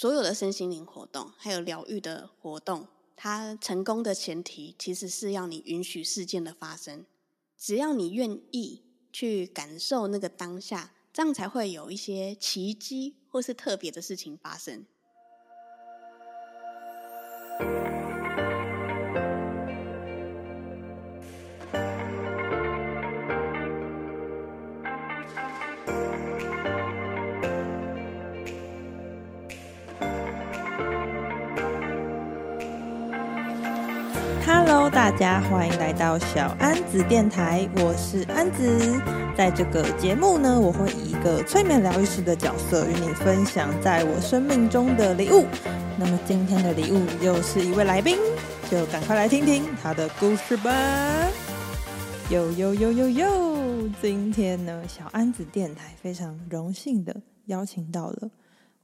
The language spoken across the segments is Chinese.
所有的身心灵活动，还有疗愈的活动，它成功的前提其实是要你允许事件的发生。只要你愿意去感受那个当下，这样才会有一些奇迹或是特别的事情发生。大家欢迎来到小安子电台，我是安子。在这个节目呢，我会以一个催眠疗愈师的角色与你分享在我生命中的礼物。那么今天的礼物又是一位来宾，就赶快来听听他的故事吧。呦呦呦呦呦！今天呢，小安子电台非常荣幸的邀请到了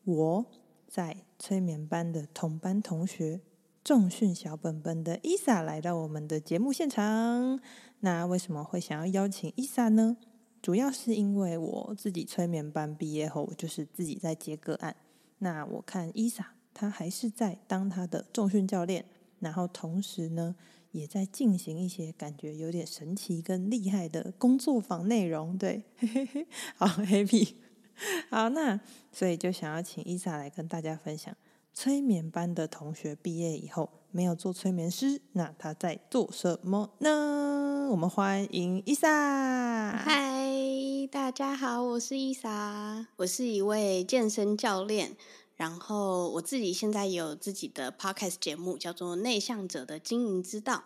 我在催眠班的同班同学。重训小本本的伊莎来到我们的节目现场。那为什么会想要邀请伊莎呢？主要是因为我自己催眠班毕业后，我就是自己在接个案。那我看伊莎，她还是在当她的重训教练，然后同时呢，也在进行一些感觉有点神奇跟厉害的工作坊内容。对，嘿嘿嘿，好 happy。好，那所以就想要请伊莎来跟大家分享。催眠班的同学毕业以后没有做催眠师，那他在做什么呢？我们欢迎伊莎。嗨，大家好，我是伊莎，我是一位健身教练，然后我自己现在有自己的 podcast 节目，叫做《内向者的经营之道》。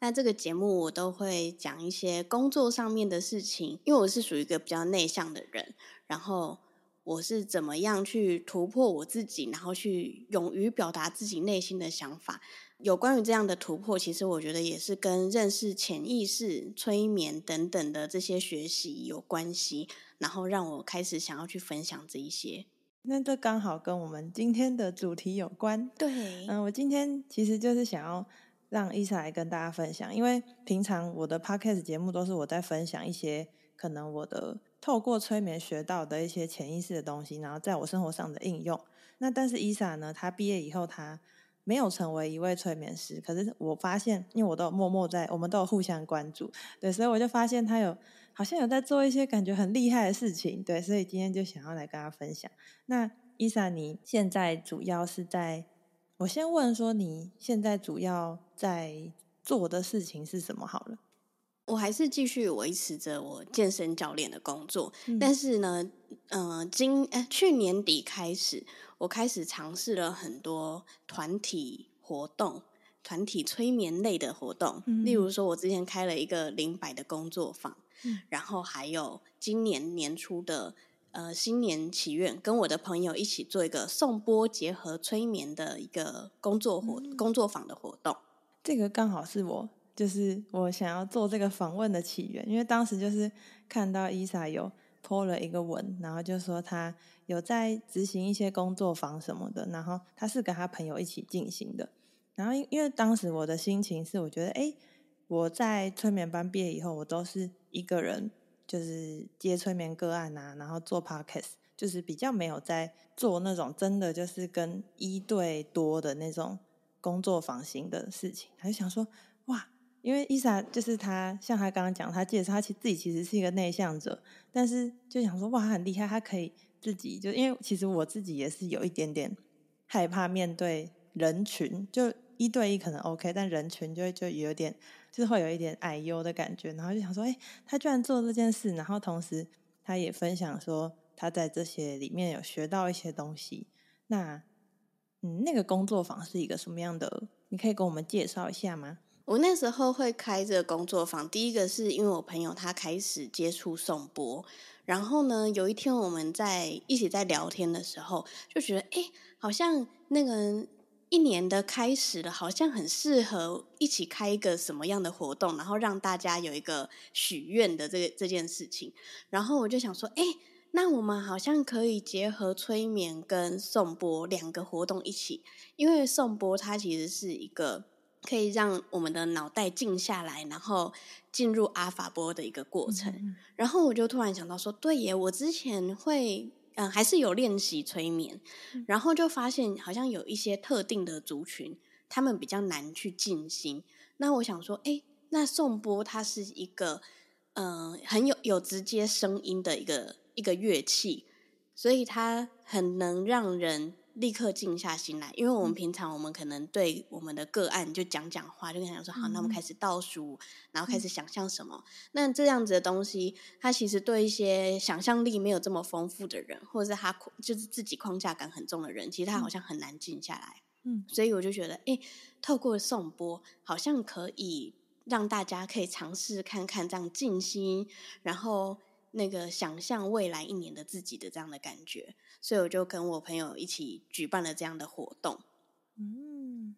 那这个节目我都会讲一些工作上面的事情，因为我是属于一个比较内向的人，然后。我是怎么样去突破我自己，然后去勇于表达自己内心的想法。有关于这样的突破，其实我觉得也是跟认识潜意识、催眠等等的这些学习有关系，然后让我开始想要去分享这一些。那这刚好跟我们今天的主题有关。对，嗯，我今天其实就是想要让伊莎来跟大家分享，因为平常我的 podcast 节目都是我在分享一些可能我的。透过催眠学到的一些潜意识的东西，然后在我生活上的应用。那但是伊莎呢，她毕业以后，她没有成为一位催眠师。可是我发现，因为我都有默默在，我们都有互相关注，对，所以我就发现她有好像有在做一些感觉很厉害的事情，对，所以今天就想要来跟她分享。那伊莎，你现在主要是在，我先问说，你现在主要在做的事情是什么？好了。我还是继续维持着我健身教练的工作，嗯、但是呢，呃，今呃去年底开始，我开始尝试了很多团体活动、团体催眠类的活动。嗯、例如说，我之前开了一个零百的工作坊，嗯、然后还有今年年初的呃新年祈愿，跟我的朋友一起做一个颂钵结合催眠的一个工作活、嗯、工作坊的活动。这个刚好是我。就是我想要做这个访问的起源，因为当时就是看到伊莎有 po 了一个文，然后就说他有在执行一些工作坊什么的，然后他是跟他朋友一起进行的。然后因因为当时我的心情是，我觉得哎，我在催眠班毕业以后，我都是一个人，就是接催眠个案啊，然后做 podcast，就是比较没有在做那种真的就是跟一对多的那种工作坊型的事情，他就想说哇。因为伊莎就是他，像他刚刚讲，他介绍他其自己其实是一个内向者，但是就想说哇，他很厉害，他可以自己就因为其实我自己也是有一点点害怕面对人群，就一对一可能 OK，但人群就就有点就是会有一点矮优的感觉，然后就想说，哎，他居然做这件事，然后同时他也分享说他在这些里面有学到一些东西。那嗯，那个工作坊是一个什么样的？你可以跟我们介绍一下吗？我那时候会开这个工作坊，第一个是因为我朋友他开始接触颂钵，然后呢，有一天我们在一起在聊天的时候，就觉得哎，好像那个一年的开始了，好像很适合一起开一个什么样的活动，然后让大家有一个许愿的这个这件事情。然后我就想说，哎，那我们好像可以结合催眠跟颂钵两个活动一起，因为颂钵它其实是一个。可以让我们的脑袋静下来，然后进入阿法波的一个过程。然后我就突然想到说，对耶，我之前会嗯、呃，还是有练习催眠，嗯、然后就发现好像有一些特定的族群，他们比较难去静心。那我想说，哎，那颂钵它是一个，嗯、呃，很有有直接声音的一个一个乐器，所以它很能让人。立刻静下心来，因为我们平常我们可能对我们的个案就讲讲话，就跟他讲说好，那我们开始倒数，然后开始想象什么。那这样子的东西，它其实对一些想象力没有这么丰富的人，或者是他就是自己框架感很重的人，其实他好像很难静下来。嗯，所以我就觉得，哎，透过颂钵，好像可以让大家可以尝试看看这样静心，然后。那个想象未来一年的自己的这样的感觉，所以我就跟我朋友一起举办了这样的活动。嗯，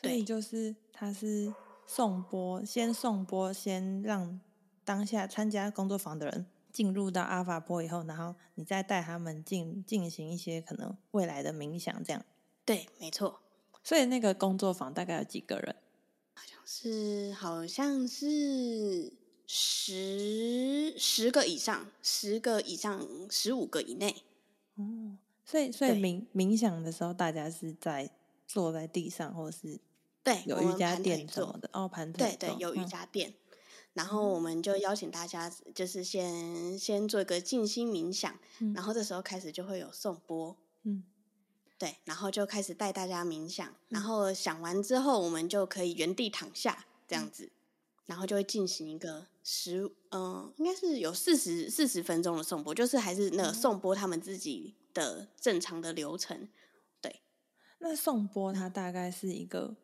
所以就是他是送播，先送播，先让当下参加工作坊的人进入到阿法波以后，然后你再带他们进进行一些可能未来的冥想，这样。对，没错。所以那个工作坊大概有几个人？好像是，好像是。十十个以上，十个以上，十五个以内。哦，所以所以冥冥想的时候，大家是在坐在地上，或者是对有瑜伽垫什么的哦，盘腿对对，有瑜伽垫。嗯、然后我们就邀请大家，就是先先做一个静心冥想，嗯、然后这时候开始就会有颂钵，嗯，对，然后就开始带大家冥想，嗯、然后想完之后，我们就可以原地躺下，这样子。嗯然后就会进行一个十，嗯、呃，应该是有四十四十分钟的颂钵，就是还是那个颂钵他们自己的正常的流程。对，那颂钵它大概是一个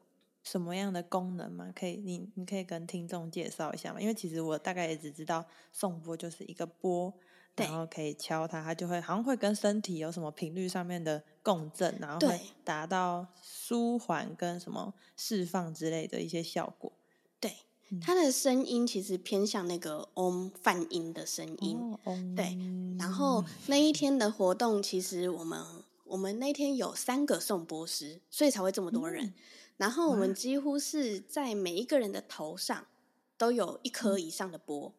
什么样的功能吗？可以，你你可以跟听众介绍一下吗？因为其实我大概也只知道颂钵就是一个钵，然后可以敲它，它就会好像会跟身体有什么频率上面的共振，然后会达到舒缓跟什么释放之类的一些效果。它的声音其实偏向那个嗡泛音的声音，哦、对。然后那一天的活动，其实我们我们那天有三个颂钵师，所以才会这么多人。嗯、然后我们几乎是在每一个人的头上都有一颗以上的钵，嗯、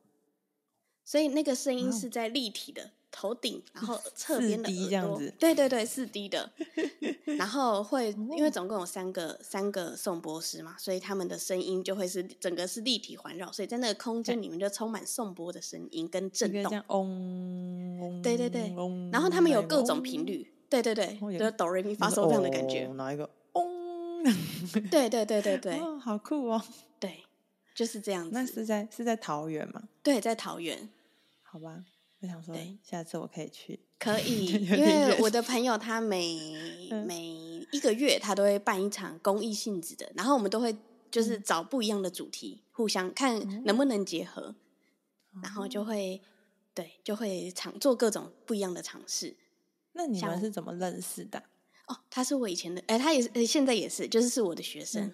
所以那个声音是在立体的。头顶，然后 侧边的耳朵，对对对，四 D 的。然后会，因为总共有三个三个颂钵师嘛，所以他们的声音就会是整个是立体环绕，所以在那个空间里面就充满颂钵的声音跟震动。嗡，对对对。然后他们有各种频率，对对对，就是哆瑞咪发嗦这样的感觉。哪一个？嗡。对对对对对。好酷哦。对，就是这样子。那是在是在桃园吗？对，在桃园。好吧。我想说，下次我可以去。可以，因为我的朋友他每每一个月他都会办一场公益性质的，然后我们都会就是找不一样的主题，互相看能不能结合，然后就会对就会尝做各种不一样的尝试。那你们是怎么认识的？哦，他是我以前的，哎，他也是，现在也是，就是是我的学生，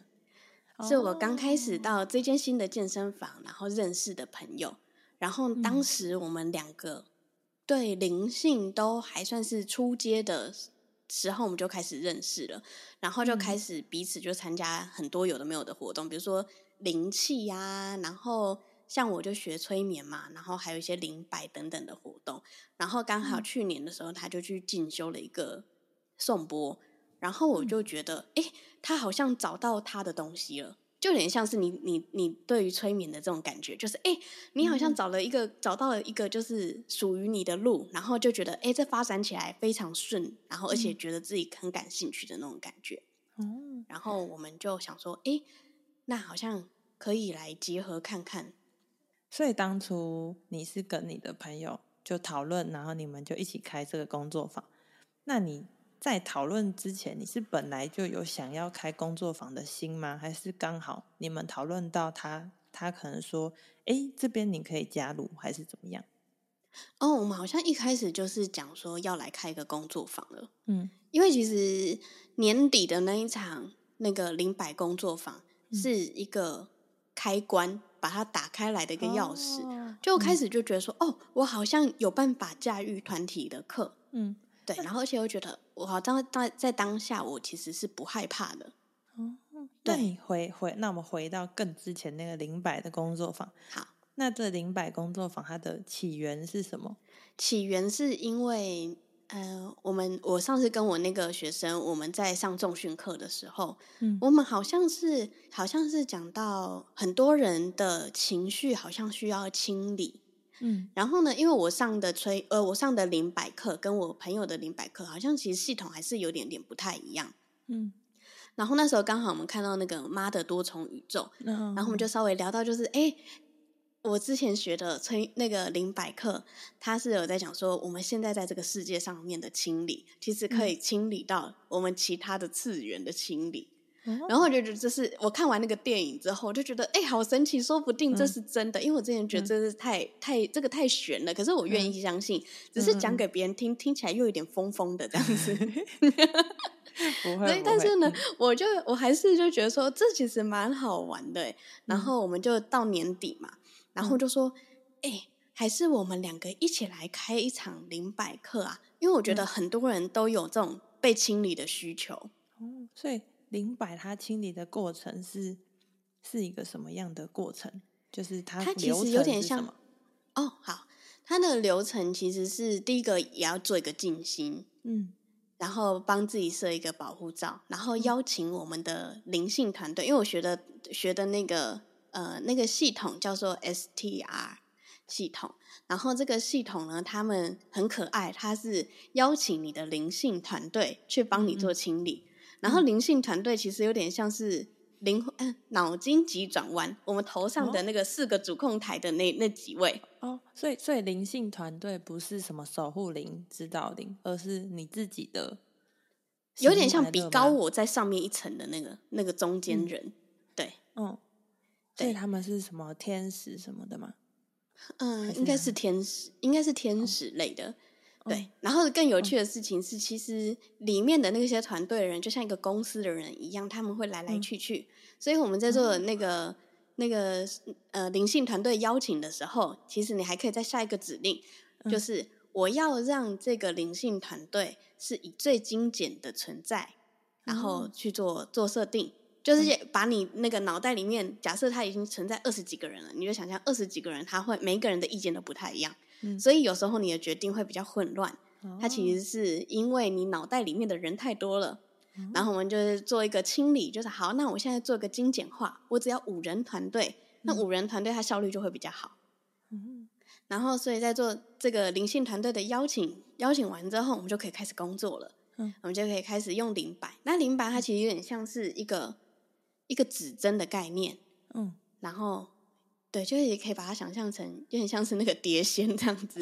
是我刚开始到这间新的健身房，然后认识的朋友。然后当时我们两个对灵性都还算是初阶的时候，我们就开始认识了，然后就开始彼此就参加很多有的没有的活动，比如说灵气呀，然后像我就学催眠嘛，然后还有一些灵摆等等的活动。然后刚好去年的时候，他就去进修了一个颂钵，然后我就觉得，哎，他好像找到他的东西了。就有点像是你你你对于催眠的这种感觉，就是哎，你好像找了一个、嗯、找到了一个就是属于你的路，然后就觉得哎，这发展起来非常顺，然后而且觉得自己很感兴趣的那种感觉。嗯，然后我们就想说，哎，那好像可以来结合看看。所以当初你是跟你的朋友就讨论，然后你们就一起开这个工作坊。那你？在讨论之前，你是本来就有想要开工作坊的心吗？还是刚好你们讨论到他，他可能说：“哎，这边你可以加入，还是怎么样？”哦，我们好像一开始就是讲说要来开一个工作坊了。嗯，因为其实年底的那一场那个零百工作坊是一个开关，嗯、把它打开来的一个钥匙，哦、就开始就觉得说：“嗯、哦，我好像有办法驾驭团体的课。”嗯。对，然后而且我觉得，我好像在在当下，我其实是不害怕的。哦，对，那你回回，那我们回到更之前那个零百的工作坊。好，那这零百工作坊它的起源是什么？起源是因为，呃，我们我上次跟我那个学生，我们在上重训课的时候，嗯，我们好像是好像是讲到很多人的情绪好像需要清理，嗯，然后呢，因为我上的催呃，我上的零百课跟我朋友的零百课，好像其实系统还是有点点不太一样，嗯，然后那时候刚好我们看到那个妈的多重宇宙，嗯，然后我们就稍微聊到就是哎。诶我之前学的催那个零百课，他是有在讲说，我们现在在这个世界上面的清理，其实可以清理到我们其他的次元的清理。嗯、然后我就觉得这是我看完那个电影之后，我就觉得哎，好神奇，说不定这是真的。嗯、因为我之前觉得这是太、嗯、太这个太悬了，可是我愿意相信，嗯、只是讲给别人听，听起来又有点疯疯的这样子。不会，对，但是呢，我就我还是就觉得说，这其实蛮好玩的。然后我们就到年底嘛。然后就说，哎、欸，还是我们两个一起来开一场零百课啊！因为我觉得很多人都有这种被清理的需求。哦，所以灵摆它清理的过程是是一个什么样的过程？就是它它其实有点像哦，好，它的流程其实是第一个也要做一个静心，嗯，然后帮自己设一个保护罩，然后邀请我们的灵性团队，因为我学的学的那个。呃，那个系统叫做 STR 系统，然后这个系统呢，他们很可爱，它是邀请你的灵性团队去帮你做清理，嗯、然后灵性团队其实有点像是灵脑筋急转弯，我们头上的那个四个主控台的那那几位。哦，所以所以灵性团队不是什么守护灵、指导灵，而是你自己的，有点像比高我在上面一层的那个那个中间人，嗯、对，嗯。所以他们是什么天使什么的吗？嗯，应该是天使，应该是天使类的。哦、对，然后更有趣的事情是，其实里面的那些团队的人，就像一个公司的人一样，他们会来来去去。嗯、所以我们在做那个、嗯、那个呃灵性团队邀请的时候，其实你还可以再下一个指令，嗯、就是我要让这个灵性团队是以最精简的存在，然后去做做设定。就是把你那个脑袋里面，假设他已经存在二十几个人了，你就想象二十几个人，他会每一个人的意见都不太一样，嗯、所以有时候你的决定会比较混乱。它、哦、其实是因为你脑袋里面的人太多了，嗯、然后我们就是做一个清理，就是好，那我现在做一个精简化，我只要五人团队，那五人团队它效率就会比较好。嗯、然后所以在做这个灵性团队的邀请，邀请完之后，我们就可以开始工作了。嗯，我们就可以开始用灵摆。那灵摆它其实有点像是一个。一个指针的概念，嗯，然后对，就是也可以把它想象成有点像是那个碟仙这样子，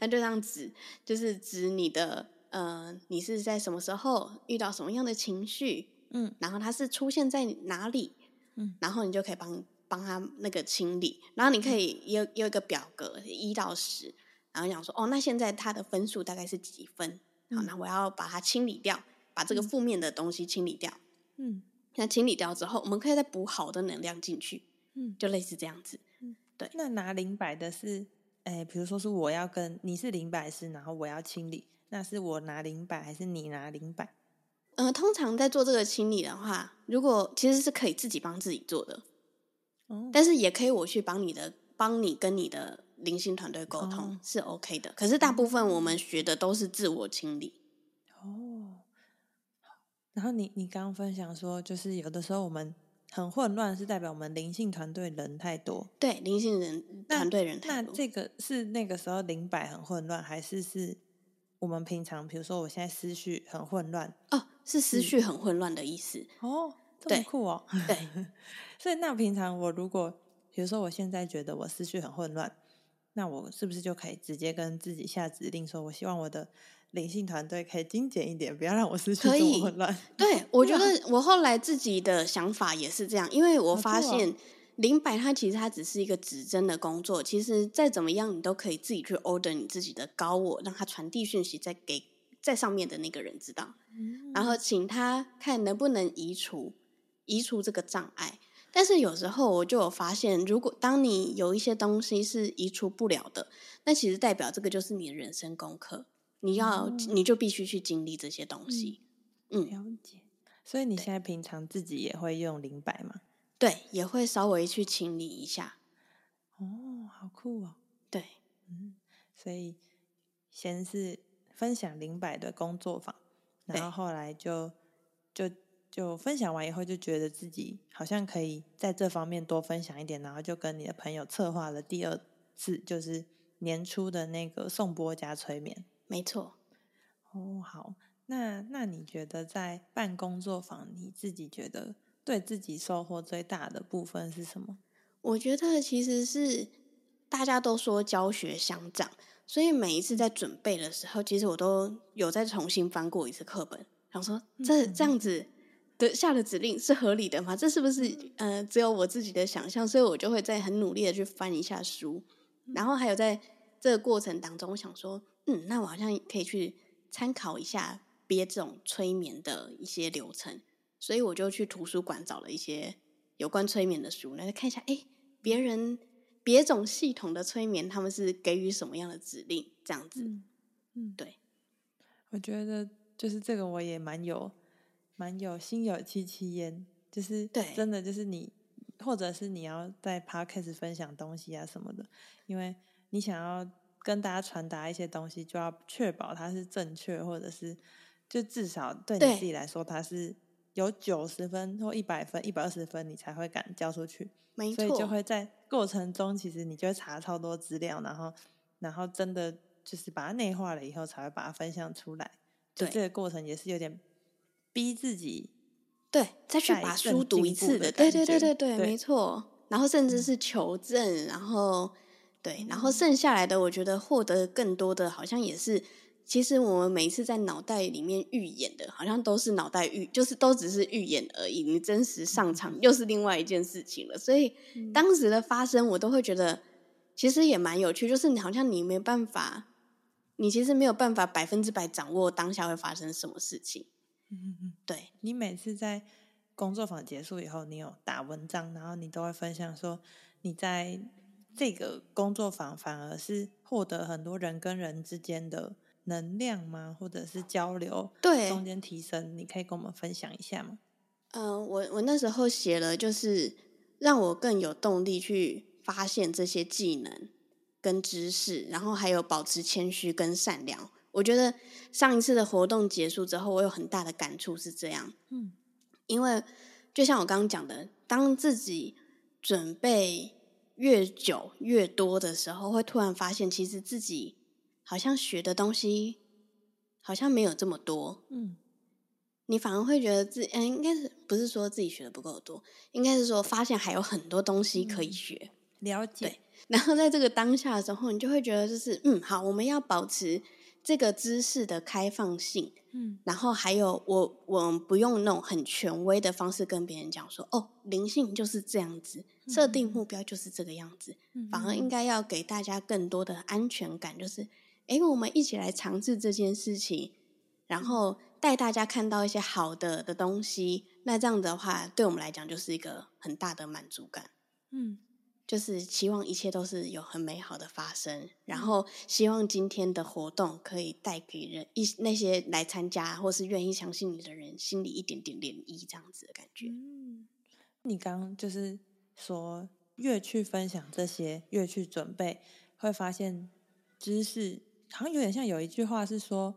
那就这样指，就是指你的呃，你是在什么时候遇到什么样的情绪，嗯，然后它是出现在哪里，嗯，然后你就可以帮帮他那个清理，然后你可以有有一个表格一到十，然后讲说哦，那现在它的分数大概是几分？好，那我要把它清理掉，把这个负面的东西清理掉，嗯。那清理掉之后，我们可以再补好的能量进去，嗯，就类似这样子，嗯，对。那拿零摆的是，哎，比如说是我要跟你是零摆师，然后我要清理，那是我拿零摆还是你拿零摆？呃，通常在做这个清理的话，如果其实是可以自己帮自己做的，哦，但是也可以我去帮你的，帮你跟你的灵性团队沟通，哦，是 OK 的。可是大部分我们学的都是自我清理，哦。然后你你刚刚分享说，就是有的时候我们很混乱，是代表我们灵性团队人太多。对，灵性人团队人太多。那这个是那个时候灵摆很混乱，还是是我们平常，比如说我现在思绪很混乱？哦，是思绪很混乱的意思。哦，这么酷哦。对，对 所以那平常我如果，比如说我现在觉得我思绪很混乱，那我是不是就可以直接跟自己下指令说，我希望我的。灵性团队可以精简一点，不要让我思绪这么混乱。对，我觉得我后来自己的想法也是这样，因为我发现灵摆它其实它只是一个指针的工作，其实再怎么样你都可以自己去 order 你自己的高我，让它传递讯息，再给在上面的那个人知道，嗯、然后请他看能不能移除移除这个障碍。但是有时候我就有发现，如果当你有一些东西是移除不了的，那其实代表这个就是你的人生功课。你要，嗯、你就必须去经历这些东西。嗯，了解。所以你现在平常自己也会用灵摆吗？对，也会稍微去清理一下。哦，好酷哦。对，嗯。所以先是分享零百的工作坊，然后后来就就就分享完以后，就觉得自己好像可以在这方面多分享一点，然后就跟你的朋友策划了第二次，就是年初的那个颂钵加催眠。没错。哦，好，那那你觉得在办工作坊，你自己觉得对自己收获最大的部分是什么？我觉得其实是大家都说教学相长，所以每一次在准备的时候，其实我都有再重新翻过一次课本，想说这这样子的下的指令是合理的吗？这是不是呃只有我自己的想象？所以我就会在很努力的去翻一下书，然后还有在这个过程当中，我想说，嗯，那我好像可以去。参考一下别这种催眠的一些流程，所以我就去图书馆找了一些有关催眠的书，来看一下，哎，别人别种系统的催眠，他们是给予什么样的指令？这样子，嗯，嗯对，我觉得就是这个，我也蛮有蛮有心有戚戚焉，就是对，真的就是你，或者是你要在 Podcast 分享东西啊什么的，因为你想要。跟大家传达一些东西，就要确保它是正确，或者是就至少对你自己来说，它是有九十分或一百分、一百二十分，你才会敢交出去。没错。所以就会在过程中，其实你就会查超多资料，然后然后真的就是把它内化了以后，才会把它分享出来。对，这个过程也是有点逼自己，对，再去把书读一次的，对对对对对，没错。然后甚至是求证，然后。对，然后剩下来的，我觉得获得更多的，好像也是，其实我们每一次在脑袋里面预演的，好像都是脑袋预，就是都只是预演而已。你真实上场又是另外一件事情了。所以当时的发生，我都会觉得其实也蛮有趣，就是你好像你没办法，你其实没有办法百分之百掌握当下会发生什么事情。嗯嗯，对，你每次在工作坊结束以后，你有打文章，然后你都会分享说你在。这个工作坊反而是获得很多人跟人之间的能量吗？或者是交流？对，中间提升，你可以跟我们分享一下吗？嗯、呃，我我那时候写了，就是让我更有动力去发现这些技能跟知识，然后还有保持谦虚跟善良。我觉得上一次的活动结束之后，我有很大的感触是这样。嗯，因为就像我刚刚讲的，当自己准备。越久越多的时候，会突然发现，其实自己好像学的东西好像没有这么多。嗯，你反而会觉得自己，嗯，应该是不是说自己学的不够多，应该是说发现还有很多东西可以学。嗯，了解。对，然后在这个当下的时候，你就会觉得就是，嗯，好，我们要保持这个知识的开放性。嗯，然后还有我，我不用那种很权威的方式跟别人讲说，哦，灵性就是这样子，设定目标就是这个样子，嗯，反而应该要给大家更多的安全感，就是，哎，我们一起来尝试这件事情，然后带大家看到一些好的的东西，那这样的话，对我们来讲就是一个很大的满足感，嗯。就是期望一切都是有很美好的发生，然后希望今天的活动可以带给人一那些来参加或是愿意相信你的人心里一点点涟漪，这样子的感觉。嗯，你刚刚就是说，越去分享这些，越去准备，会发现知识好像有点像有一句话是说，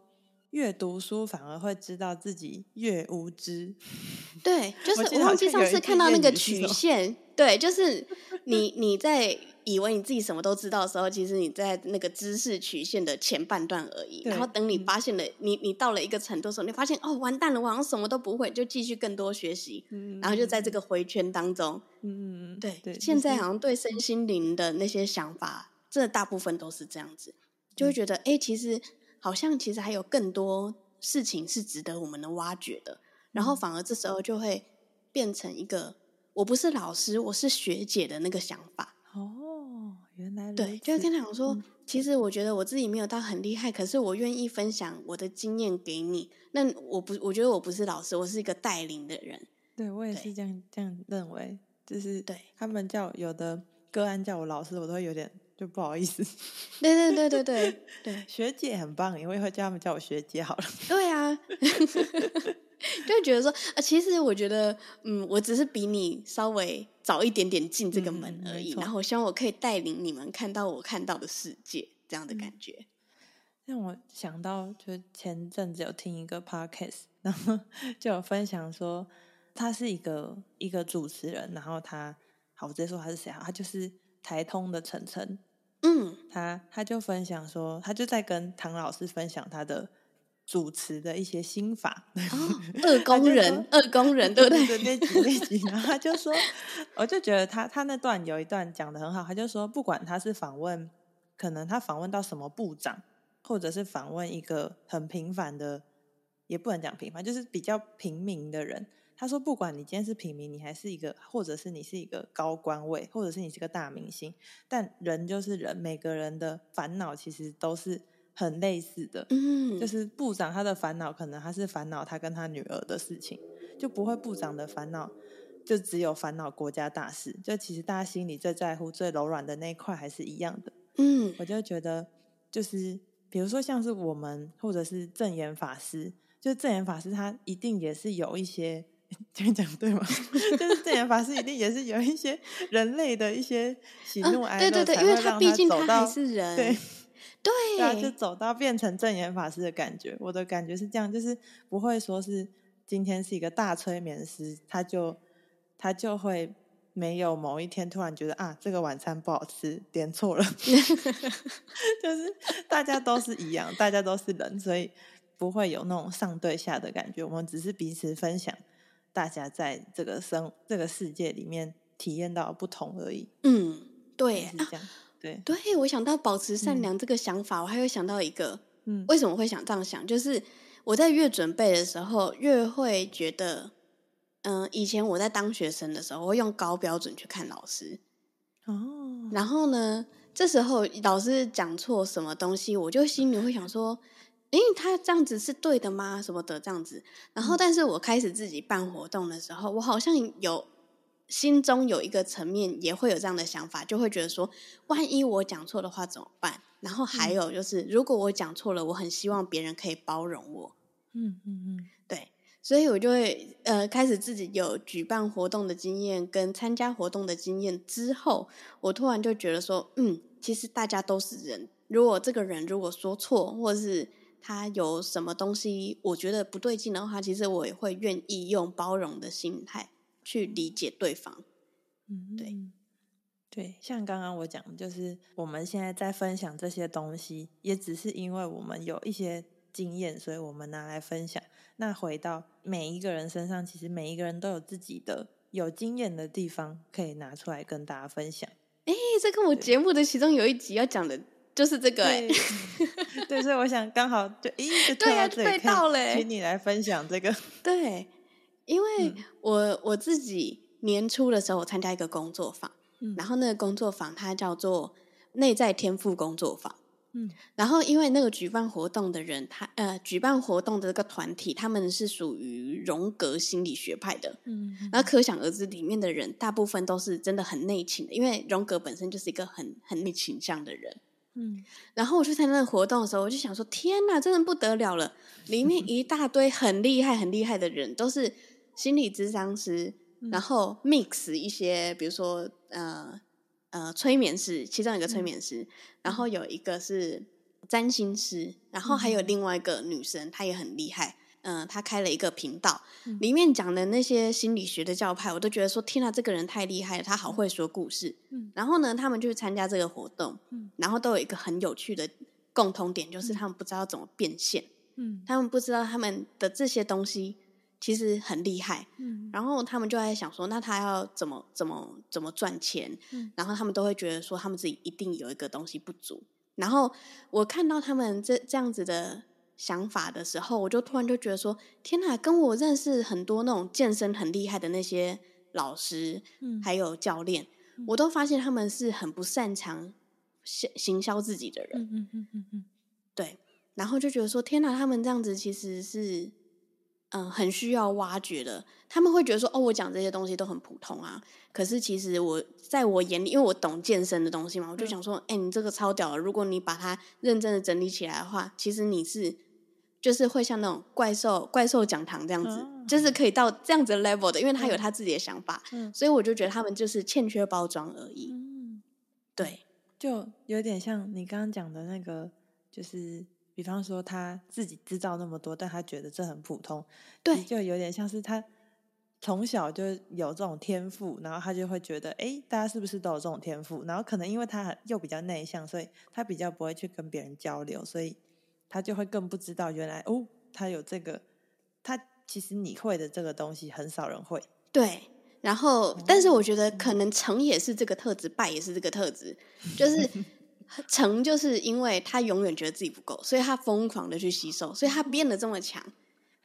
越读书反而会知道自己越无知。对，就是我忘记上次看到那个曲线。对，就是你你在以为你自己什么都知道的时候，其实你在那个知识曲线的前半段而已。然后等你发现了，嗯、你你到了一个程度的时候，你发现哦，完蛋了，我好像什么都不会，就继续更多学习。嗯、然后就在这个回圈当中，嗯对对。现在好像对身心灵的那些想法，这大部分都是这样子，就会觉得哎、嗯，其实好像其实还有更多事情是值得我们能挖掘的。然后反而这时候就会变成一个。我不是老师，我是学姐的那个想法。哦，原来对，就是跟他讲说、嗯，其实我觉得我自己没有到很厉害，可是我愿意分享我的经验给你。那我不，我觉得我不是老师，我是一个带领的人。对，我也是这样这样认为，就是对他们叫有的个案叫我老师，我都会有点就不好意思。对对对对对对，学姐很棒，因为会叫他们叫我学姐好了。对啊。就觉得说，啊，其实我觉得，嗯，我只是比你稍微早一点点进这个门而已，嗯，然后希望我可以带领你们看到我看到的世界，这样的感觉。让我想到，就前阵子有听一个 podcast，然后就有分享说，他是一个一个主持人，然后他，好，我直接说他是谁啊？他就是台通的晨晨，嗯，他他就分享说，他就在跟唐老师分享他的主持的一些心法。哦，二工人，二工人，对不对？那集那集，然后他就说，我就觉得他他那段有一段讲的很好，他就说，不管他是访问，可能他访问到什么部长。或者是访问一个很平凡的，也不能讲平凡，就是比较平民的人。他说，不管你今天是平民，你还是一个，或者是你是一个高官位，或者是你是个大明星，但人就是人，每个人的烦恼其实都是很类似的。嗯，就是部长他的烦恼，可能他是烦恼他跟他女儿的事情，就不会部长的烦恼就只有烦恼国家大事。就其实大家心里最在乎、最柔软的那一块还是一样的。嗯，我就觉得就是。比如说，像是我们，或者是正言法师，就正言法师，他一定也是有一些，这样讲对吗？就是正言法师一定也是有一些人类的一些喜怒哀乐，对对对，因为他毕竟他还是人，对对，对啊，就走到变成证言法师的感觉。我的感觉是这样，就是不会说是今天是一个大催眠师，他就他就会。没有某一天突然觉得啊，这个晚餐不好吃，点错了，就是大家都是一样，大家都是人，所以不会有那种上对下的感觉。我们只是彼此分享，大家在这个生这个世界里面体验到不同而已。嗯，对，是这样。啊、对对，我想到保持善良这个想法，嗯、我还会想到一个，嗯，为什么会想这样想？就是我在越准备的时候，越会觉得。嗯，以前我在当学生的时候，我会用高标准去看老师。哦，然后呢，这时候老师讲错什么东西，我就心里会想说：“诶，他这样子是对的吗？什么的这样子。”然后，但是我开始自己办活动的时候，我好像有心中有一个层面也会有这样的想法，就会觉得说：万一我讲错的话怎么办？然后还有就是，如果我讲错了，我很希望别人可以包容我。嗯嗯嗯，对。所以我就会呃开始自己有举办活动的经验跟参加活动的经验之后，我突然就觉得说，嗯，其实大家都是人。如果这个人如果说错，或者是他有什么东西我觉得不对劲的话，其实我也会愿意用包容的心态去理解对方。嗯，对，对，像刚刚我讲的，就是我们现在在分享这些东西，也只是因为我们有一些经验，所以我们拿来分享。那回到每一个人身上，其实每一个人都有自己的有经验的地方，可以拿出来跟大家分享。哎，这跟我节目的其中有一集要讲的就是这个哎。对，对，所以我想刚好就一个 对啊，对到了，请你来分享这个。对，因为我、嗯、我自己年初的时候，我参加一个工作坊，嗯、然后那个工作坊它叫做内在天赋工作坊。嗯，然后因为那个举办活动的人，他呃，举办活动的这个团体，他们是属于荣格心理学派的，嗯，然后可想而知，里面的人大部分都是真的很内倾的，因为荣格本身就是一个很很内倾向的人，嗯，然后我去参加那个活动的时候，我就想说，天哪，真的不得了了，里面 一大堆很厉害很厉害的人，都是心理咨商师，嗯，然后 mix 一些，比如说呃。呃，催眠师，其中一个催眠师，嗯、然后有一个是占星师，然后还有另外一个女生，嗯、她也很厉害。嗯、呃，她开了一个频道，嗯、里面讲的那些心理学的教派，我都觉得说，天啊，这个人太厉害了，他好会说故事。嗯，然后呢，他们就参加这个活动，嗯，然后都有一个很有趣的共同点，就是他们不知道怎么变现。嗯，他们不知道他们的这些东西。其实很厉害，嗯，然后他们就在想说，那他要怎么怎么怎么赚钱？嗯，然后他们都会觉得说，他们自己一定有一个东西不足。然后我看到他们这这样子的想法的时候，我就突然就觉得说，天哪，跟我认识很多那种健身很厉害的那些老师，嗯，还有教练，嗯，我都发现他们是很不擅长行行销自己的人，嗯嗯嗯嗯嗯，对，然后就觉得说，天哪，他们这样子其实是。嗯，很需要挖掘的。他们会觉得说：“哦，我讲这些东西都很普通啊。”可是其实我在我眼里，因为我懂健身的东西嘛，我就想说：“哎、嗯欸，你这个超屌了！如果你把它认真的整理起来的话，其实你是就是会像那种怪兽怪兽讲堂这样子，嗯、就是可以到这样子的 level 的。因为他有他自己的想法，嗯、所以我就觉得他们就是欠缺包装而已。嗯，对，就有点像你刚刚讲的那个，就是。比比方说他自己知道那么多，但他觉得这很普通，对，就有点像是他从小就有这种天赋，然后他就会觉得，哎，大家是不是都有这种天赋？然后可能因为他又比较内向，所以他比较不会去跟别人交流，所以他就会更不知道原来哦，他有这个，他其实你会的这个东西很少人会。对，然后但是我觉得可能成也是这个特质，败也是这个特质，就是。成就是因为他永远觉得自己不够，所以他疯狂的去吸收，所以他变得这么强。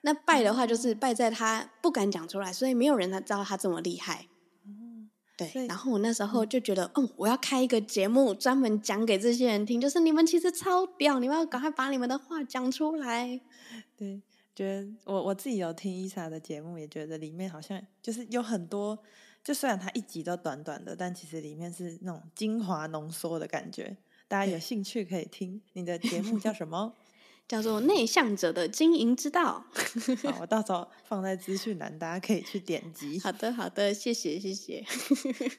那败的话就是败在他不敢讲出来，所以没有人他知道他这么厉害。对。然后我那时候就觉得，嗯，我要开一个节目，专门讲给这些人听，就是你们其实超屌，你们要赶快把你们的话讲出来。对，觉得我我自己有听伊莎的节目，也觉得里面好像就是有很多，就虽然它一集都短短的，但其实里面是那种精华浓缩的感觉。大家有兴趣可以听你的节目叫什么？叫做《内向者的经营之道》好，我到时候放在资讯栏，大家可以去点击。好的，好的，谢谢，谢谢。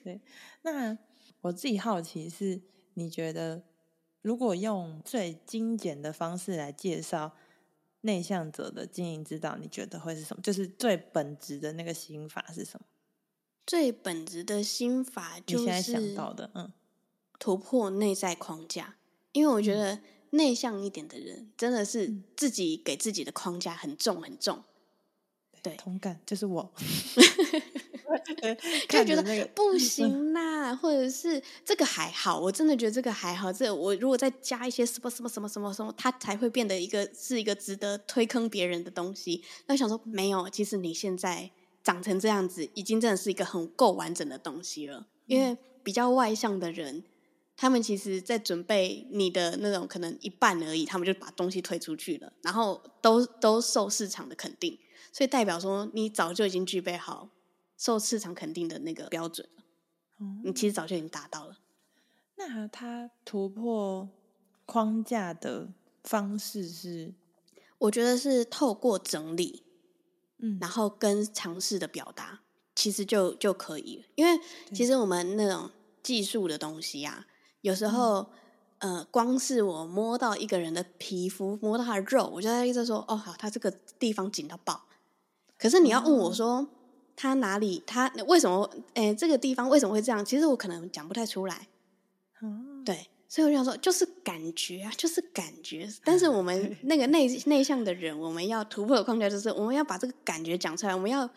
对，那我自己好奇是，你觉得如果用最精简的方式来介绍内向者的经营之道，你觉得会是什么？就是最本质的那个心法是什么？最本质的心法就是你现在想到的，嗯。突破内在框架，因为我觉得内向一点的人真的是自己给自己的框架很重很重。对，同感就是我，就觉得不行啦，或者是这个还好，我真的觉得这个还好。这我如果再加一些什么什么什么什么什么，它才会变得一个是一个值得推坑别人的东西。那我想说，没有，其实你现在长成这样子，已经真的是一个很够完整的东西了。因为比较外向的人。他们其实，在准备你的那种可能一半而已，他们就把东西推出去了，然后都都受市场的肯定，所以代表说你早就已经具备好受市场肯定的那个标准了。嗯，你其实早就已经达到了。那他突破框架的方式是？我觉得是透过整理，嗯，然后跟尝试的表达，其实就就可以了。因为其实我们那种技术的东西呀、啊。有时候，呃，光是我摸到一个人的皮肤，摸到他的肉，我就在一直说，哦，好，他这个地方紧到爆。可是你要问我说，嗯、他哪里，他为什么，哎，这个地方为什么会这样？其实我可能讲不太出来。嗯，对，所以我就想说，就是感觉啊，就是感觉。但是我们 那个内内向的人，我们要突破的框架就是，我们要把这个感觉讲出来，我们要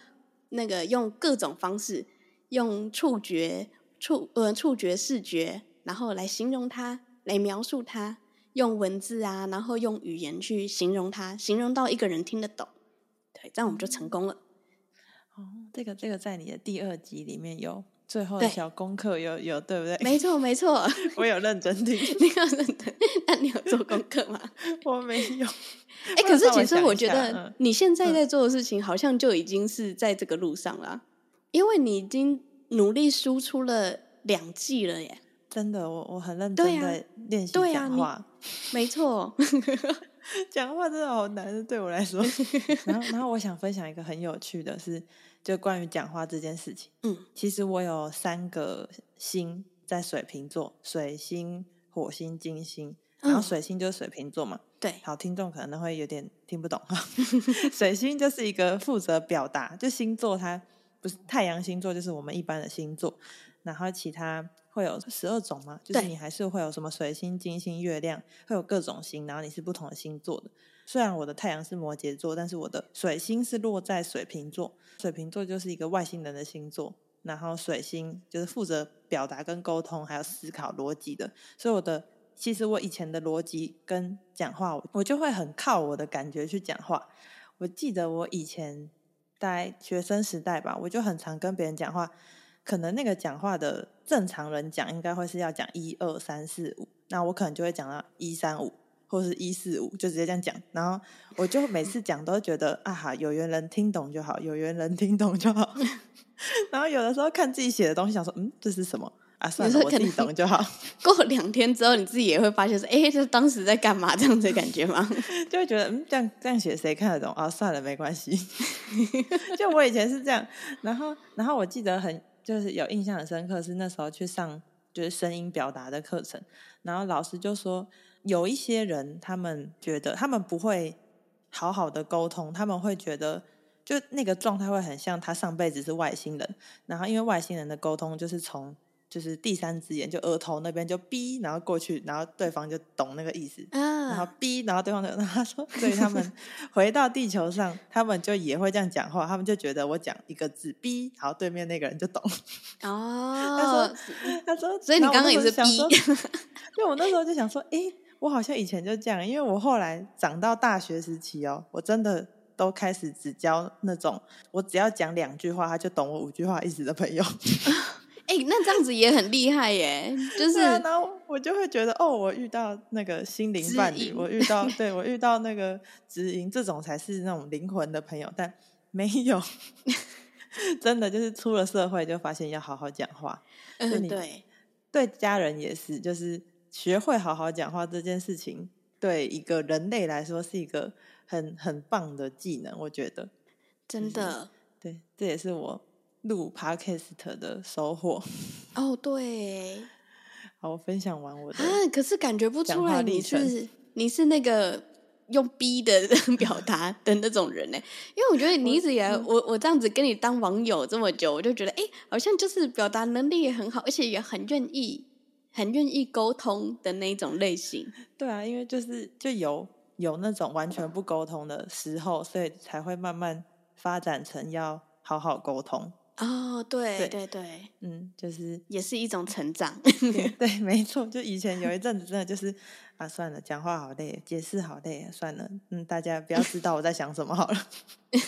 那个用各种方式，用触觉、触呃触觉、视觉。然后来形容它，来描述它，用文字啊，然后用语言去形容它，形容到一个人听得懂，对，这样我们就成功了。哦，这个这个在你的第二集里面有最后的小功课有，有有对不对？没错没错，我有认真听，你有认真？那你有做功课吗？我没有。哎，可是其实我觉得你现在在做的事情，好像就已经是在这个路上了，因为你已经努力输出了两季了耶。真的，我我很认真的练习讲话，啊、没错，讲话真的好难，对我来说。然后，然后我想分享一个很有趣的是，就关于讲话这件事情。嗯，其实我有三个星在水瓶座，水星、火星、金星。然后水星就是水瓶座嘛。对、嗯，好，听众可能会有点听不懂哈。水星就是一个负责表达，就星座它不是太阳星座，就是我们一般的星座。然后其他会有十二种吗？就是你还是会有什么水星、金星、月亮，会有各种星，然后你是不同的星座的。虽然我的太阳是摩羯座，但是我的水星是落在水瓶座。水瓶座就是一个外星人的星座，然后水星就是负责表达跟沟通，还有思考逻辑的。所以我的其实我以前的逻辑跟讲话，我就会很靠我的感觉去讲话。我记得我以前在学生时代吧，我就很常跟别人讲话。可能那个讲话的正常人讲，应该会是要讲一二三四五，那我可能就会讲到一三五或是一四五，就直接这样讲。然后我就每次讲都觉得啊哈，有缘人听懂就好，有缘人听懂就好。然后有的时候看自己写的东西，想说嗯，这是什么啊？算了，我自己懂就好。过两天之后，你自己也会发现说，哎，这当时在干嘛？这样子的感觉吗？就会觉得嗯，这样这样写谁看得懂啊？算了，没关系。就我以前是这样，然后然后我记得很。就是有印象很深刻，是那时候去上就是声音表达的课程，然后老师就说，有一些人，他们觉得他们不会好好的沟通，他们会觉得就那个状态会很像他上辈子是外星人，然后因为外星人的沟通就是从。就是第三只眼，就额头那边就逼，然后过去，然后对方就懂那个意思，然后 B，，然后对方就，他说，所以他们 回到地球上，他们就也会这样讲话，他们就觉得我讲一个字 B，然后，对面那个人就懂。哦，他说，他说，所以你刚刚也是 B，，因为我那时候就想说，哎，我好像以前就这样，因为我后来长到大学时期哦，我真的都开始只交那种，我只要讲两句话，他就懂我五句话意思的朋友。哎、欸，那这样子也很厉害耶！就是，然后我就会觉得，哦，我遇到那个心灵伴侣，我遇到，对，我遇到那个直营，这种才是那种灵魂的朋友。但 没有，真的就是出了社会就发现要好好讲话。嗯，对，对家人也是，就是学会好好讲话这件事情，对一个人类来说是一个很很棒的技能。我觉得，真的，对，这也是我。录 Podcast 的收获哦，对，好，我分享完我的啊，可是感觉不出来你是你是那个用逼的 表达的那种人呢？因为我觉得你一直以来，我我，我这样子跟你当网友这么久，我就觉得哎，好像就是表达能力也很好，而且也很愿意很愿意沟通的那种类型。对啊，因为就是就有有那种完全不沟通的时候，所以才会慢慢发展成要好好沟通。哦，对对对，对，嗯，就是也是一种成长。对，对，没错，就以前有一阵子真的就是啊，算了，讲话好累，解释好累，算了，嗯，大家不要知道我在想什么好了。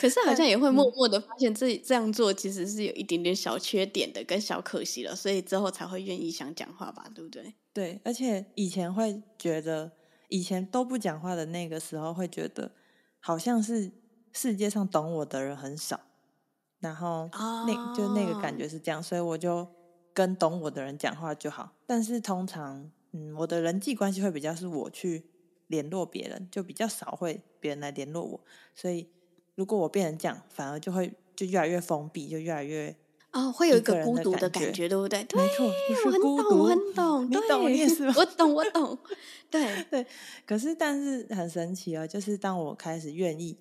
可是好像也会默默的发现自己这样做其实是有一点点小缺点的，跟小可惜了，所以之后才会愿意想讲话吧，对不对？对，而且以前会觉得，以前都不讲话的那个时候，会觉得好像是世界上懂我的人很少。然后那就那个感觉是这样，所以我就跟懂我的人讲话就好。但是通常，嗯，我的人际关系会比较是我去联络别人，就比较少会别人来联络我。所以如果我变成这样，反而就会就越来越封闭，就越来越哦，会有一个孤独的感觉，对不对？对，没错，就是孤独，我很懂，很懂，你懂我意思吗？我懂，我懂。对对，可是但是很神奇哦，就是当我开始愿意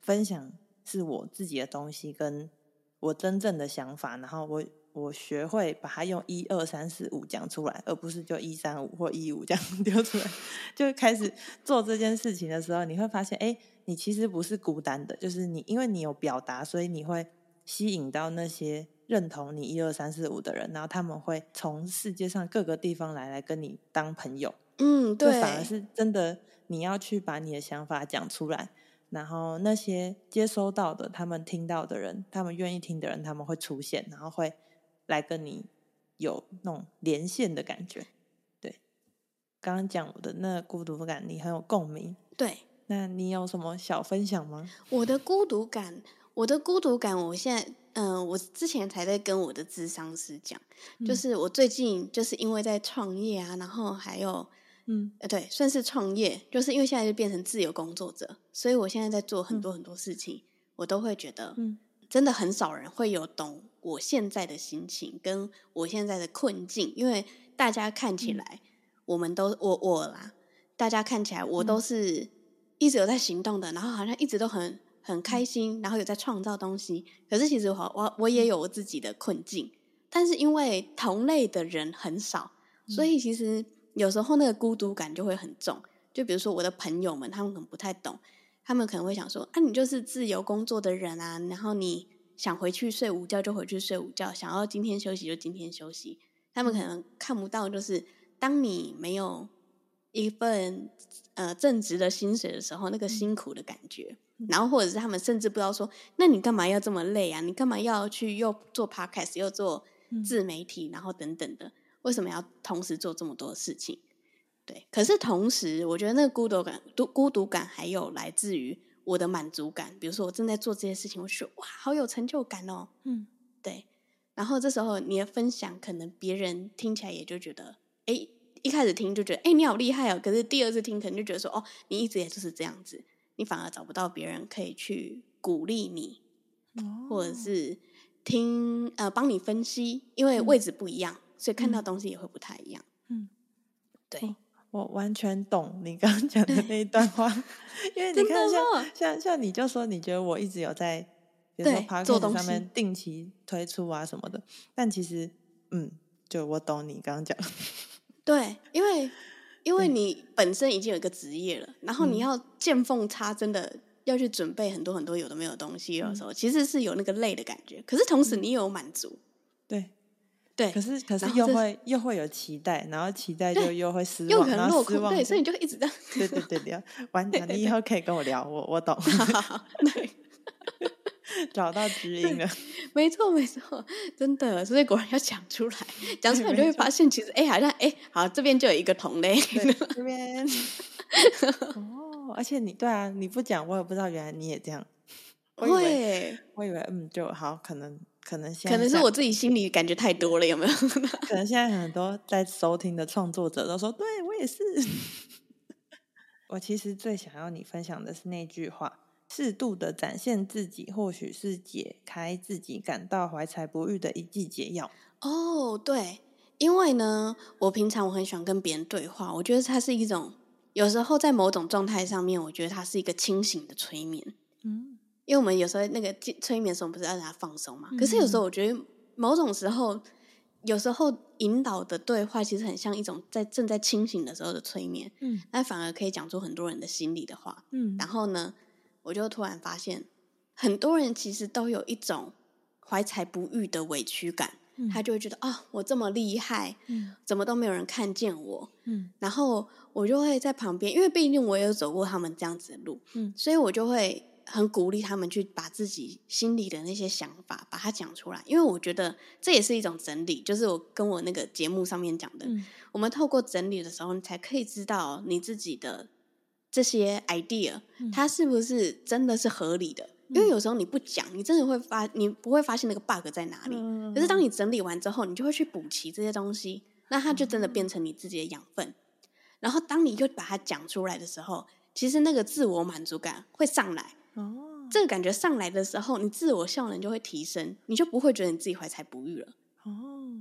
分享。是我自己的东西，跟我真正的想法，然后我我学会把它用一二三四五讲出来，而不是就一三五或一五这样 丢出来，就开始做这件事情的时候，你会发现，哎，你其实不是孤单的，就是你，因为你有表达，所以你会吸引到那些认同你一二三四五的人，然后他们会从世界上各个地方来，来跟你当朋友。嗯，对，反而是真的，你要去把你的想法讲出来。然后那些接收到的，他们听到的人，他们愿意听的人，他们会出现，然后会来跟你有那种连线的感觉。对，刚刚讲我的那孤独感，你很有共鸣。对，那你有什么小分享吗？我的孤独感，我的孤独感，我现在，嗯、呃，我之前才在跟我的智商师讲，嗯、就是我最近就是因为在创业啊，然后还有。嗯，呃，对，算是创业，就是因为现在就变成自由工作者，所以我现在在做很多很多事情，嗯、我都会觉得，嗯，真的很少人会有懂我现在的心情，跟我现在的困境，因为大家看起来，嗯、我们都我我啦，大家看起来我都是一直有在行动的，然后好像一直都很很开心，然后有在创造东西，可是其实我我我也有我自己的困境，但是因为同类的人很少，所以其实。有时候那个孤独感就会很重，就比如说我的朋友们，他们可能不太懂，他们可能会想说：“啊，你就是自由工作的人啊，然后你想回去睡午觉就回去睡午觉，想要今天休息就今天休息。”他们可能看不到，就是当你没有一份呃正职的薪水的时候，那个辛苦的感觉。然后或者是他们甚至不知道说：“那你干嘛要这么累啊？你干嘛要去又做 podcast 又做自媒体，然后等等的。”为什么要同时做这么多事情？对，可是同时，我觉得那个孤独感、独孤独感还有来自于我的满足感。比如说，我正在做这些事情，我觉得哇，好有成就感哦。嗯，对。然后这时候你的分享，可能别人听起来也就觉得，哎，一开始听就觉得，哎，你好厉害哦。可是第二次听，可能就觉得说，哦，你一直也就是这样子，你反而找不到别人可以去鼓励你，哦、或者是听呃帮你分析，因为位置不一样。嗯所以看到东西也会不太一样。嗯，对，我完全懂你刚刚讲的那一段话，因为你看像，像像像你就说，你觉得我一直有在，比如说 podcast 上面定期推出啊什么的，但其实，嗯，就我懂你刚刚讲。对，因为 因为你本身已经有一个职业了，然后你要见缝插针的要去准备很多很多有的没有的东西的时候，嗯、其实是有那个累的感觉。可是同时你有满足，对。对，可是可是又会又会有期待，然后期待就又会失望，又可能然后失望，对，所以你就一直这样。对对对对，完了，你以后可以跟我聊，我我懂。对，找到知音了，没错没错，真的，所以果然要讲出来，讲出来就会发现，其实哎，好像哎，好，这边就有一个同类，这边。哦，而且你对啊，你不讲我也不知道，原来你也这样。我以为会，我以为嗯，就好，可能。可能可能是我自己心里感觉太多了，有没有？可能现在很多在收听的创作者都说：“对我也是。”我其实最想要你分享的是那句话：“适度的展现自己，或许是解开自己感到怀才不遇的一剂解药。”哦，对，因为呢，我平常我很喜欢跟别人对话，我觉得它是一种有时候在某种状态上面，我觉得它是一个清醒的催眠。嗯。因为我们有时候那个催眠的时候，不是要让他放松嘛？可是有时候我觉得，某种时候，有时候引导的对话，其实很像一种在正在清醒的时候的催眠。嗯，那反而可以讲出很多人的心里的话。嗯，然后呢，我就突然发现，很多人其实都有一种怀才不遇的委屈感。嗯，他就会觉得啊，哦，我这么厉害，嗯，怎么都没有人看见我？嗯，然后我就会在旁边，因为毕竟我也有走过他们这样子的路，嗯，所以我就会。很鼓励他们去把自己心里的那些想法把它讲出来，因为我觉得这也是一种整理。就是我跟我那个节目上面讲的，嗯、我们透过整理的时候，你才可以知道你自己的这些 idea，嗯、它是不是真的是合理的。嗯、因为有时候你不讲，你真的会发，你不会发现那个 bug 在哪里。嗯、可是当你整理完之后，你就会去补齐这些东西，那它就真的变成你自己的养分。嗯、然后当你又把它讲出来的时候，其实那个自我满足感会上来。哦，这个感觉上来的时候，你自我效能就会提升，你就不会觉得你自己怀才不遇了。哦，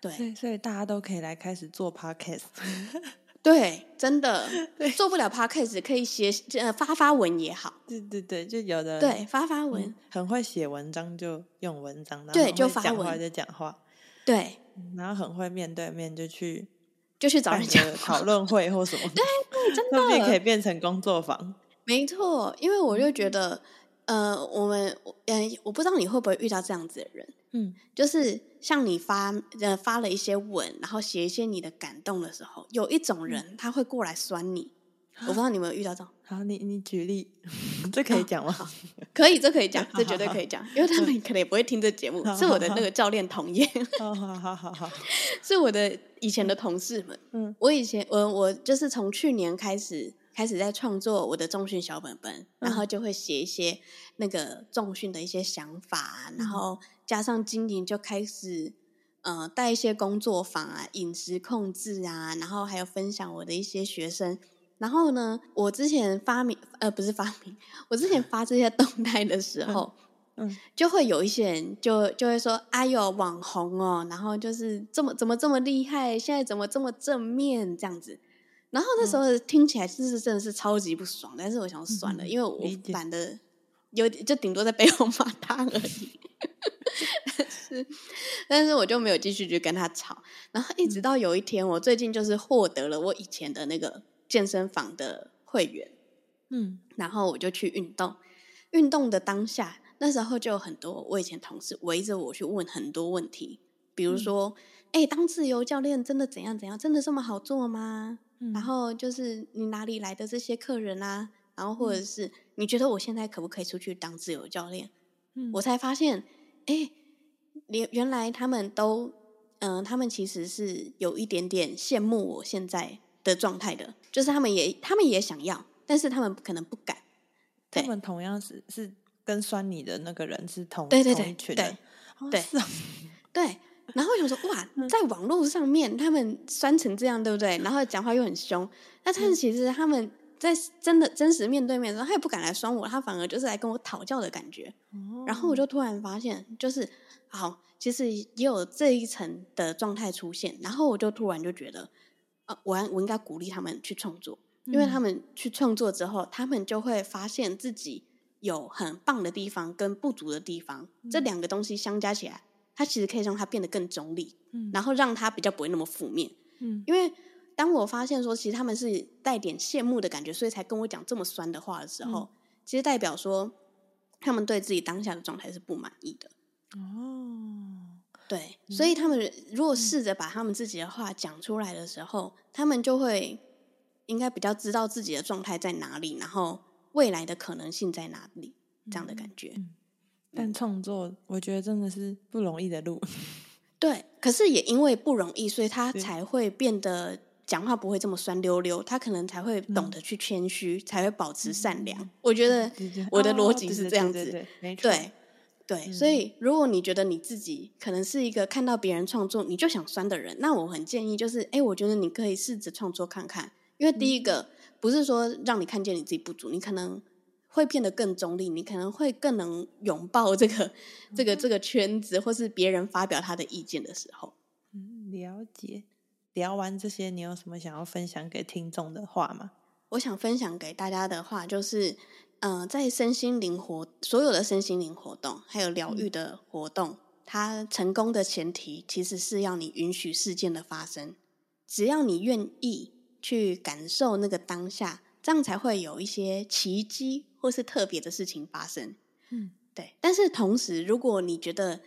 对，所以，所以大家都可以来开始做 podcast。对，真的，对做不了 podcast 可以写呃发发文也好。对对对，就有的对发发文、嗯、很会写文章，就用文章；对，就发讲话就讲话。对，然后很会面对面就去就去找人家讨论会或什么。对对，真的，可以变成工作坊。没错，因为我就觉得，呃，我们，嗯、呃，我不知道你会不会遇到这样子的人，嗯，就是像你发，呃，发了一些文，然后写一些你的感动的时候，有一种人他会过来酸你，嗯、我不知道你有没有遇到这种。好，你你举例，这可以讲吗？哦、可以，这可以讲，这绝对可以讲，因为他们可能也不会听这节目，是我的那个教练同业，好好好好，是我的以前的同事们，嗯，我以前，我我就是从去年开始。开始在创作我的重训小本本，然后就会写一些那个重训的一些想法，嗯、然后加上经营就开始呃带一些工作坊啊、饮食控制啊，然后还有分享我的一些学生。然后呢，我之前发明呃不是发明，我之前发这些动态的时 候，嗯，嗯就会有一些人就就会说：“哎呦，网红哦，然后就是这么怎么这么厉害，现在怎么这么正面这样子。”然后那时候听起来就是真的是超级不爽，嗯、但是我想算了，嗯、因为我懒得有点，就顶多在背后骂他而已。但是，但是我就没有继续去跟他吵。然后一直到有一天，我最近就是获得了我以前的那个健身房的会员，嗯，然后我就去运动。运动的当下，那时候就有很多我以前同事围着我去问很多问题，比如说，哎、嗯，当自由教练真的怎样怎样？真的这么好做吗？然后就是你哪里来的这些客人啊？然后或者是你觉得我现在可不可以出去当自由教练？嗯，我才发现，哎，原原来他们都，嗯、呃，他们其实是有一点点羡慕我现在的状态的，就是他们也他们也想要，但是他们可能不敢。他们同样是是跟酸你的那个人是同对对对群的，对对、哦啊、对。然后我想说，哇，在网络上面他们酸成这样，对不对？然后讲话又很凶，那但是其实他们在真的真实面对面的时候，他也不敢来酸我，他反而就是来跟我讨教的感觉。然后我就突然发现，就是好，其实也有这一层的状态出现。然后我就突然就觉得，呃，我我应该鼓励他们去创作，因为他们去创作之后，他们就会发现自己有很棒的地方跟不足的地方，嗯、这两个东西相加起来，它其实可以让它变得更中立，嗯、然后让它比较不会那么负面。嗯，因为当我发现说，其实他们是带点羡慕的感觉，所以才跟我讲这么酸的话的时候，嗯、其实代表说他们对自己当下的状态是不满意的。哦，对，所以他们如果试着把他们自己的话讲出来的时候，嗯、他们就会应该比较知道自己的状态在哪里，然后未来的可能性在哪里，这样的感觉。嗯嗯、但创作，我觉得真的是不容易的路。对，可是也因为不容易，所以他才会变得。讲话不会这么酸溜溜，他可能才会懂得去谦虚，嗯、才会保持善良。嗯、我觉得我的逻辑是这样子，对对，对对。嗯、所以，如果你觉得你自己可能是一个看到别人创作你就想酸的人，那我很建议就是，哎，我觉得你可以试着创作看看。因为第一个、嗯、不是说让你看见你自己不足，你可能会变得更中立，你可能会更能拥抱这个、嗯、这个这个圈子，或是别人发表他的意见的时候。嗯，了解。聊完这些，你有什么想要分享给听众的话吗？我想分享给大家的话，就是，嗯、呃，在身心灵活所有的身心灵活动，还有疗愈的活动，嗯、它成功的前提其实是要你允许事件的发生。只要你愿意去感受那个当下，这样才会有一些奇迹或是特别的事情发生。嗯，对。但是同时，如果你觉得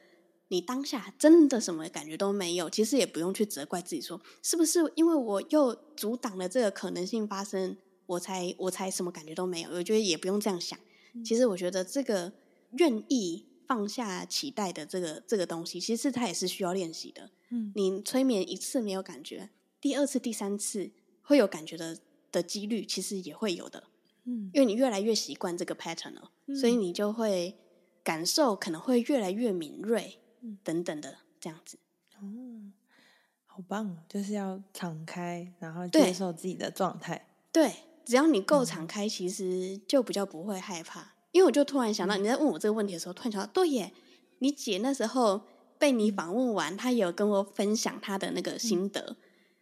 你当下真的什么感觉都没有，其实也不用去责怪自己说，说是不是因为我又阻挡了这个可能性发生，我才我才什么感觉都没有。我觉得也不用这样想。其实我觉得这个愿意放下期待的这个这个东西，其实它也是需要练习的。嗯，你催眠一次没有感觉，第二次、第三次会有感觉的的几率，其实也会有的。嗯，因为你越来越习惯这个 pattern 了，所以你就会感受可能会越来越敏锐。等等的这样子，哦，好棒！就是要敞开，然后接受自己的状态。对，只要你够敞开，其实就比较不会害怕。因为我就突然想到，你在问我这个问题的时候，突然想到，对耶，你姐那时候被你访问完，她有跟我分享她的那个心得，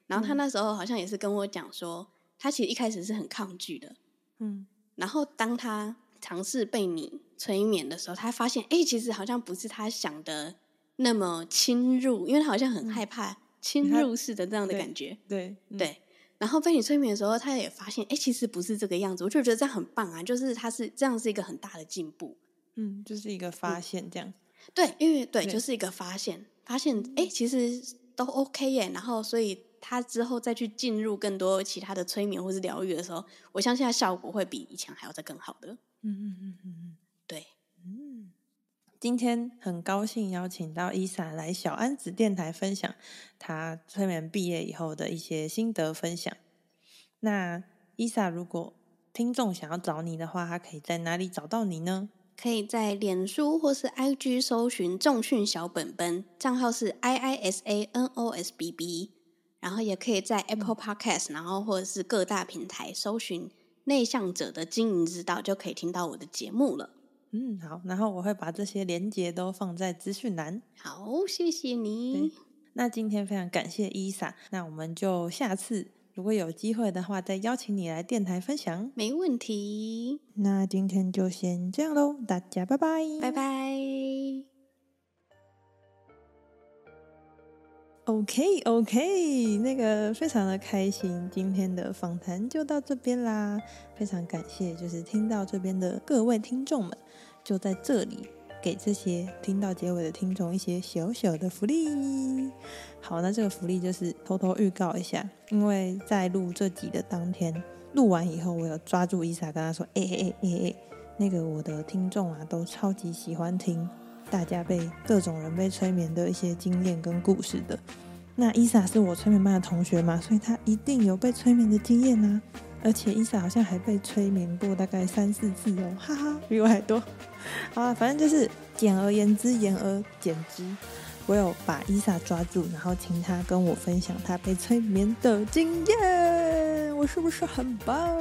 然后她那时候好像也是跟我讲说，她其实一开始是很抗拒的，嗯，然后当他尝试被你催眠的时候，他发现，哎，其实好像不是他想的。那么侵入，因为他好像很害怕侵入式的这样的感觉，对对，对。然后被你催眠的时候，他也发现，哎，其实不是这个样子。我就觉得这样很棒啊，就是他是这样是一个很大的进步，嗯，就是一个发现这样。对，因为对，就是一个发现，发现哎，其实都 OK 耶。然后，所以他之后再去进入更多其他的催眠或是疗愈的时候，我相信他效果会比以前还要再更好的。嗯嗯嗯嗯嗯，对。今天很高兴邀请到伊莎来小安子电台分享她催眠毕业以后的一些心得分享。那伊莎，如果听众想要找你的话，他可以在哪里找到你呢？可以在脸书或是 IG 搜寻重训小本本，账号是 I I S A N O S B B，然后也可以在 Apple Podcast，然后或者是各大平台搜寻内向者的经营之道，就可以听到我的节目了。嗯，好，然后我会把这些连结都放在资讯栏。好，谢谢你。那今天非常感谢伊莎，那我们就下次如果有机会的话，再邀请你来电台分享。没问题。那今天就先这样喽，大家拜拜，拜拜。OK OK，那个非常的开心，今天的访谈就到这边啦。非常感谢，就是听到这边的各位听众们。就在这里，给这些听到结尾的听众一些小小的福利。好，那这个福利就是偷偷预告一下，因为在录这集的当天，录完以后，我有抓住伊莎，跟他说：“哎哎哎哎，那个我的听众啊，都超级喜欢听大家被各种人被催眠的一些经验跟故事的。那伊莎是我催眠班的同学嘛，所以她一定有被催眠的经验啊。”而且伊莎好像还被催眠过大概三四次哦，哈哈，比我还多。好啊，反正就是简而言之，言而简之，我有把伊莎抓住，然后请她跟我分享她被催眠的经验，我是不是很棒？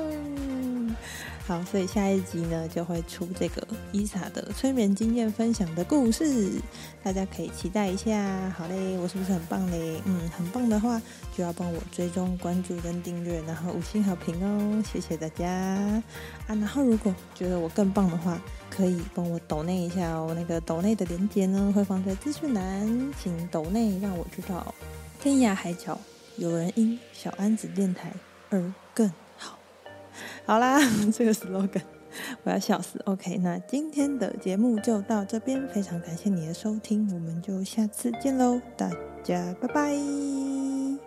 好，所以下一集呢就会出这个伊莎的催眠经验分享的故事，大家可以期待一下。好嘞，我是不是很棒嘞？嗯，很棒的话就要帮我追踪、关注跟订阅，然后五星好评哦，谢谢大家啊！然后如果觉得我更棒的话，可以帮我抖内一下哦，那个抖内的链接呢会放在资讯栏，请抖内让我知道天涯海角有人因小安子电台而更。好啦，这个 slogan 我要笑死。OK，那今天的节目就到这边，非常感谢你的收听，我们就下次见喽，大家拜拜。